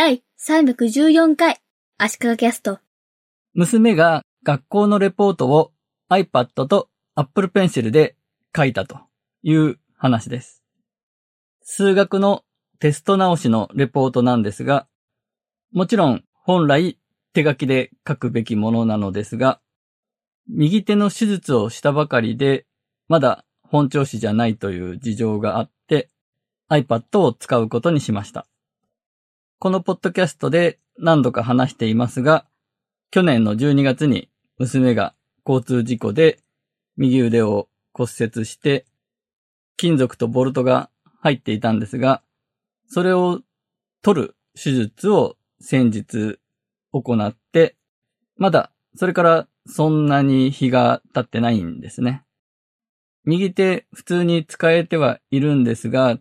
第314回足利キャスト。娘が学校のレポートを iPad と Apple Pencil で書いたという話です。数学のテスト直しのレポートなんですが、もちろん本来手書きで書くべきものなのですが、右手の手術をしたばかりで、まだ本調子じゃないという事情があって、iPad を使うことにしました。このポッドキャストで何度か話していますが、去年の12月に娘が交通事故で右腕を骨折して、金属とボルトが入っていたんですが、それを取る手術を先日行って、まだそれからそんなに日が経ってないんですね。右手普通に使えてはいるんですが、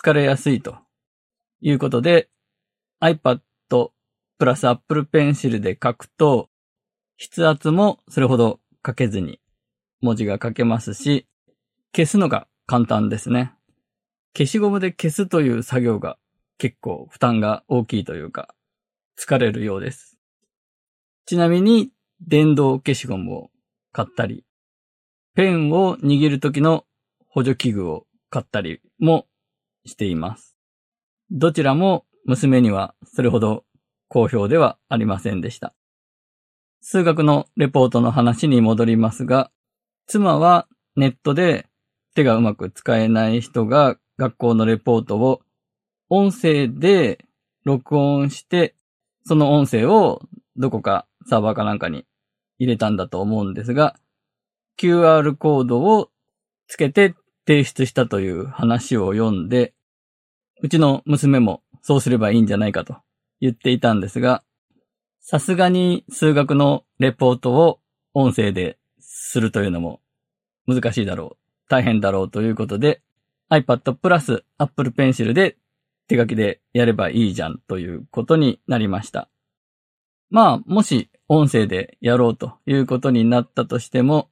疲れやすいということで、iPad プラス Apple Pencil で書くと、筆圧もそれほど書けずに文字が書けますし、消すのが簡単ですね。消しゴムで消すという作業が結構負担が大きいというか、疲れるようです。ちなみに、電動消しゴムを買ったり、ペンを握る時の補助器具を買ったりもしています。どちらも娘にはそれほど好評ではありませんでした。数学のレポートの話に戻りますが、妻はネットで手がうまく使えない人が学校のレポートを音声で録音して、その音声をどこかサーバーかなんかに入れたんだと思うんですが、QR コードをつけて提出したという話を読んで、うちの娘もそうすればいいんじゃないかと言っていたんですが、さすがに数学のレポートを音声でするというのも難しいだろう、大変だろうということで、iPad プラス Apple Pencil で手書きでやればいいじゃんということになりました。まあ、もし音声でやろうということになったとしても、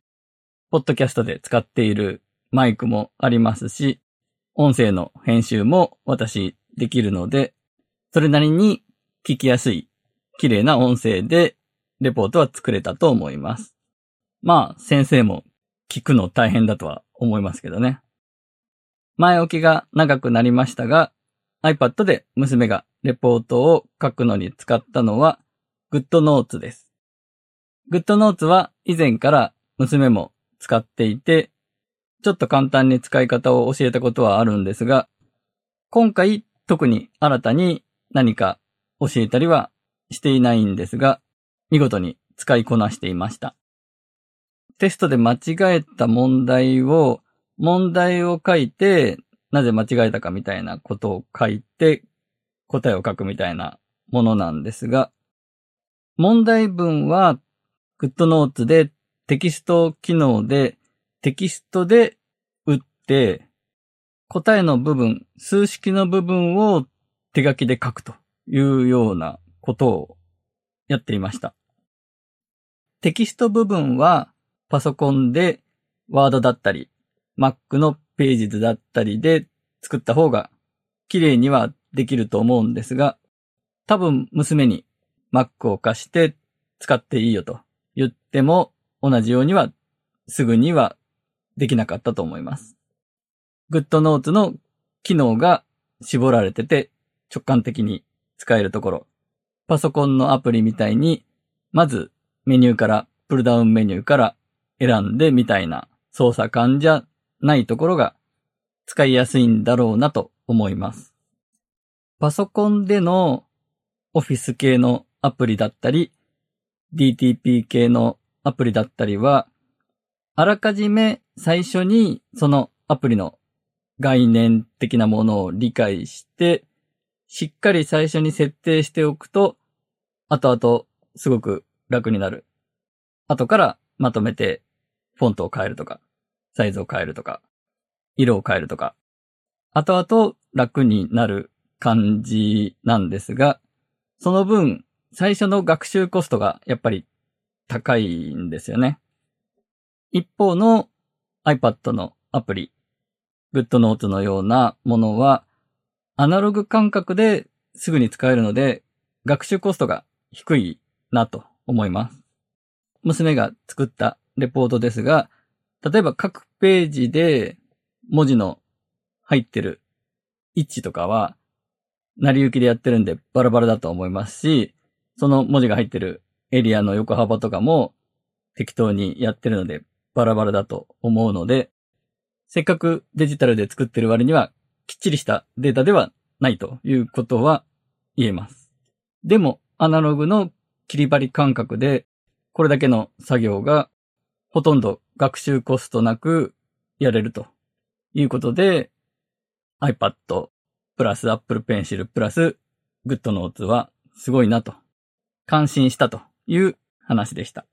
ポッドキャストで使っているマイクもありますし、音声の編集も私できるので、それなりに聞きやすい、綺麗な音声でレポートは作れたと思います。まあ、先生も聞くの大変だとは思いますけどね。前置きが長くなりましたが、iPad で娘がレポートを書くのに使ったのは GoodNotes です。GoodNotes は以前から娘も使っていて、ちょっと簡単に使い方を教えたことはあるんですが、今回特に新たに何か教えたりはしていないんですが、見事に使いこなしていました。テストで間違えた問題を、問題を書いて、なぜ間違えたかみたいなことを書いて、答えを書くみたいなものなんですが、問題文は GoodNotes でテキスト機能でテキストで打って、答えの部分、数式の部分を手書きで書くというようなことをやっていました。テキスト部分はパソコンで Word だったり、Mac のページ図だったりで作った方が綺麗にはできると思うんですが、多分娘に Mac を貸して使っていいよと言っても同じようにはすぐにはできなかったと思います。GoodNotes の機能が絞られてて直感的に使えるところ。パソコンのアプリみたいに、まずメニューから、プルダウンメニューから選んでみたいな操作感じゃないところが使いやすいんだろうなと思います。パソコンでのオフィス系のアプリだったり、DTP 系のアプリだったりは、あらかじめ最初にそのアプリの概念的なものを理解して、しっかり最初に設定しておくと、後々すごく楽になる。後からまとめてフォントを変えるとか、サイズを変えるとか、色を変えるとか、後々楽になる感じなんですが、その分、最初の学習コストがやっぱり高いんですよね。一方の iPad のアプリ、GoodNotes のようなものは、アナログ感覚ですぐに使えるので、学習コストが低いなと思います。娘が作ったレポートですが、例えば各ページで文字の入ってる位置とかは、成り行きでやってるんでバラバラだと思いますし、その文字が入ってるエリアの横幅とかも適当にやってるのでバラバラだと思うので、せっかくデジタルで作ってる割にはきっちりしたデータではないということは言えます。でも、アナログの切り張り感覚で、これだけの作業がほとんど学習コストなくやれるということで、iPad プラス Apple Pencil プラス GoodNotes はすごいなと、感心したという話でした。